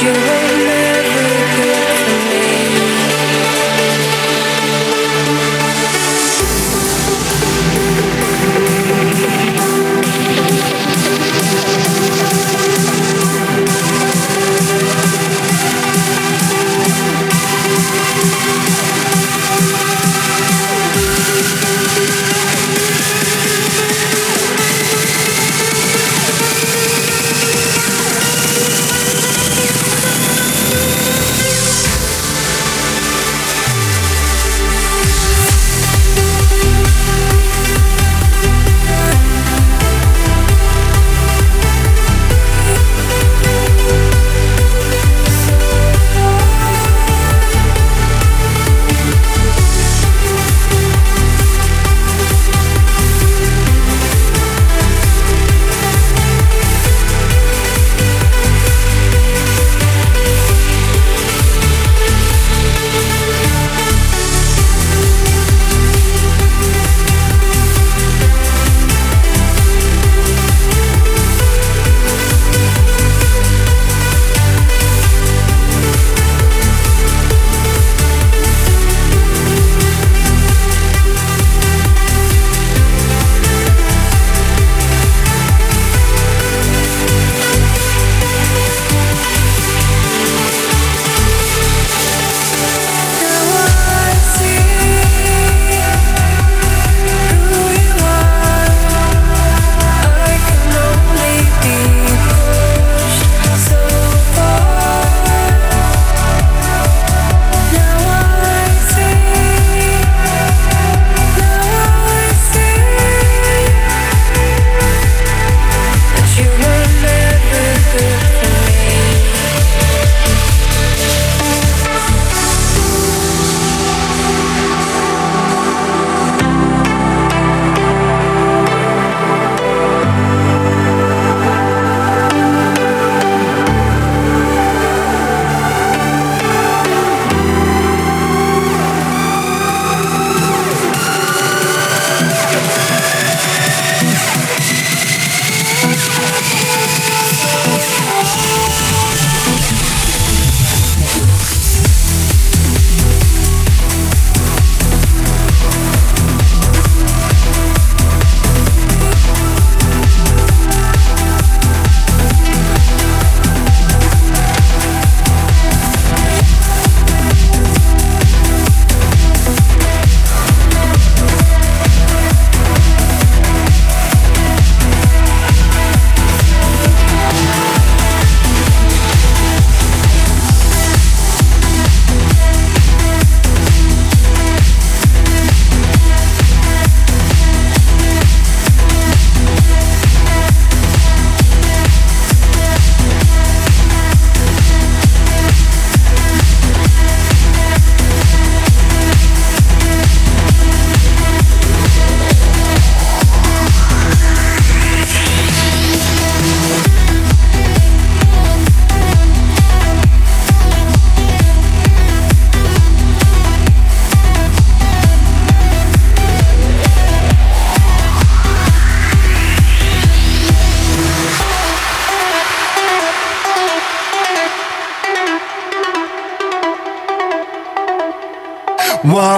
you were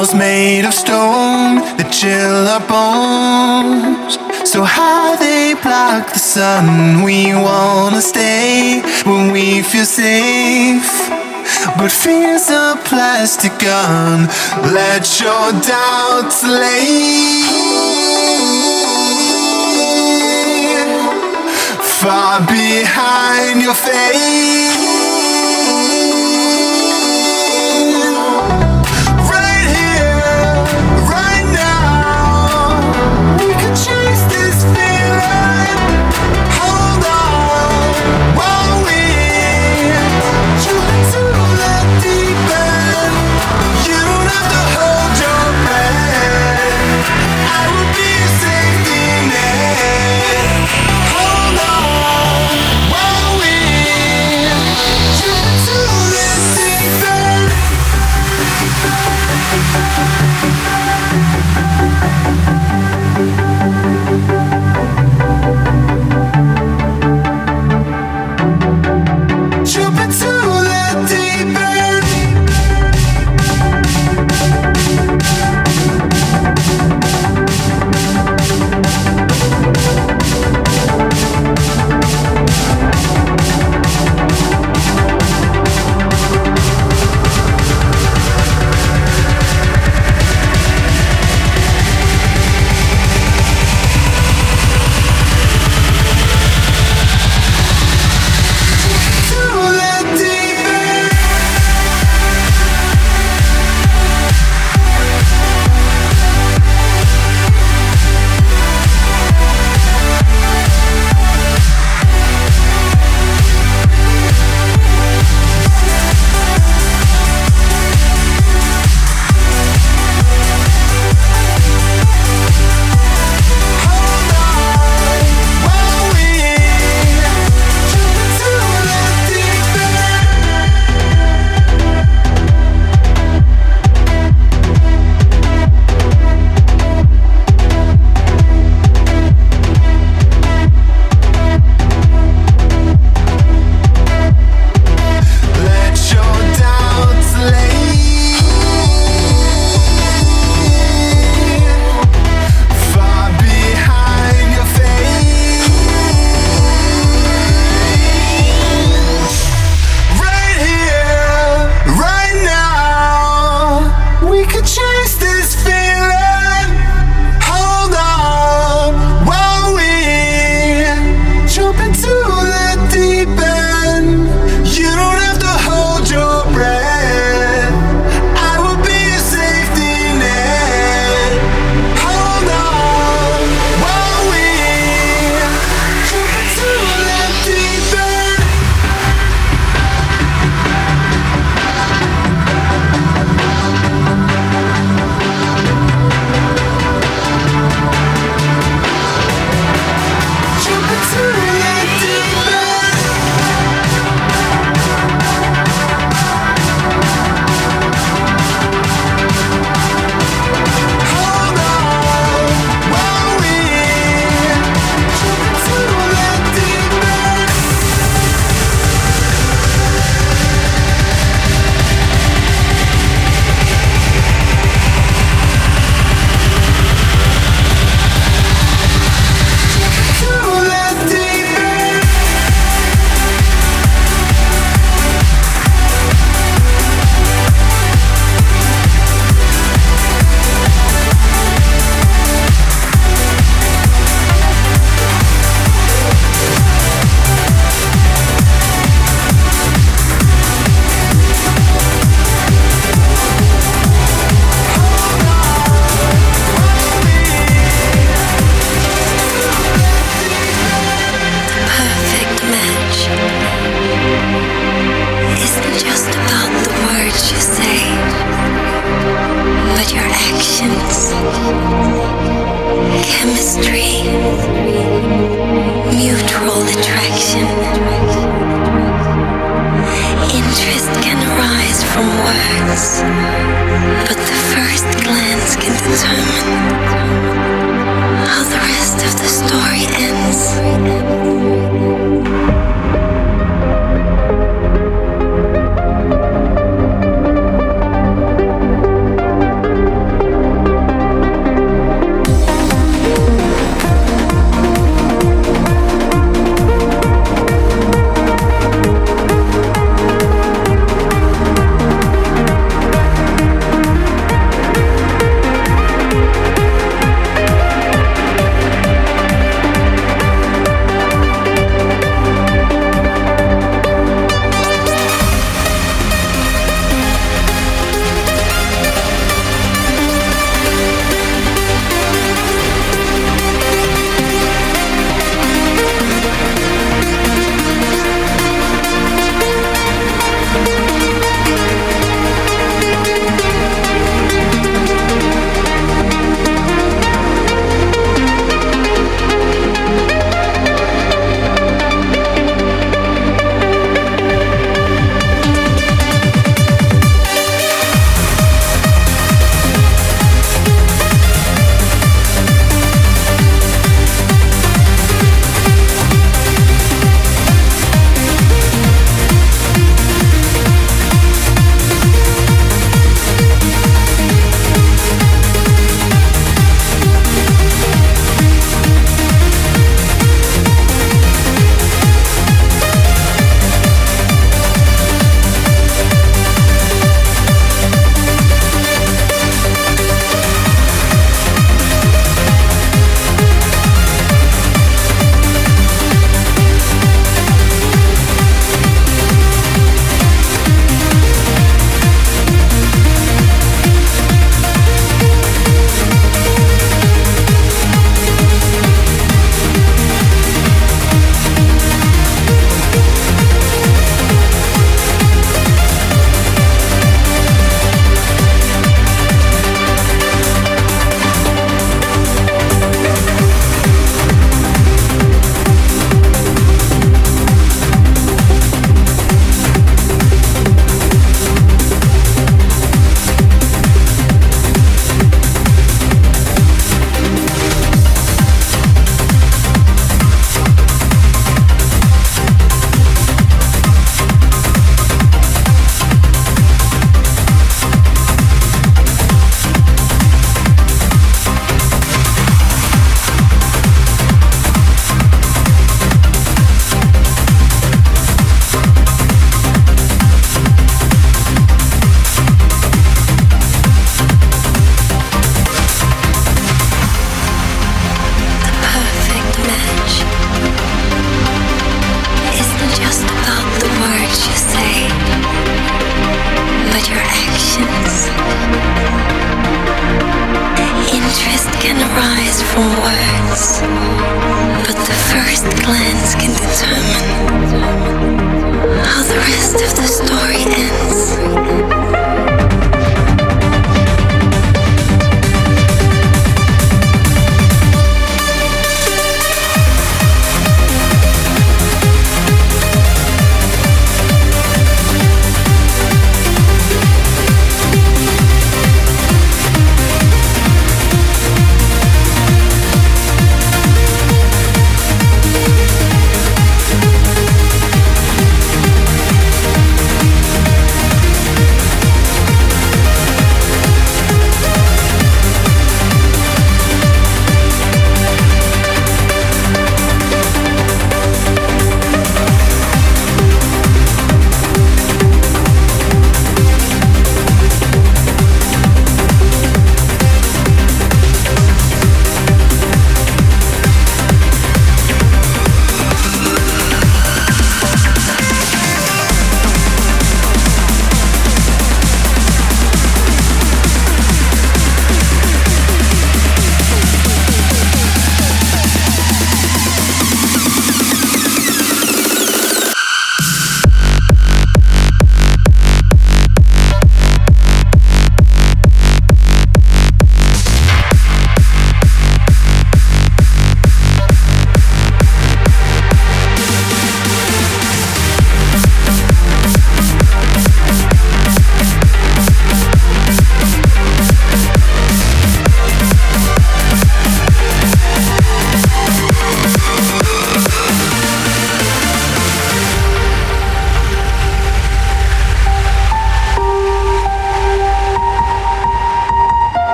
walls made of stone that chill our bones. So high they block the sun. We wanna stay when we feel safe. But fear's a plastic gun. Let your doubts lay far behind your face.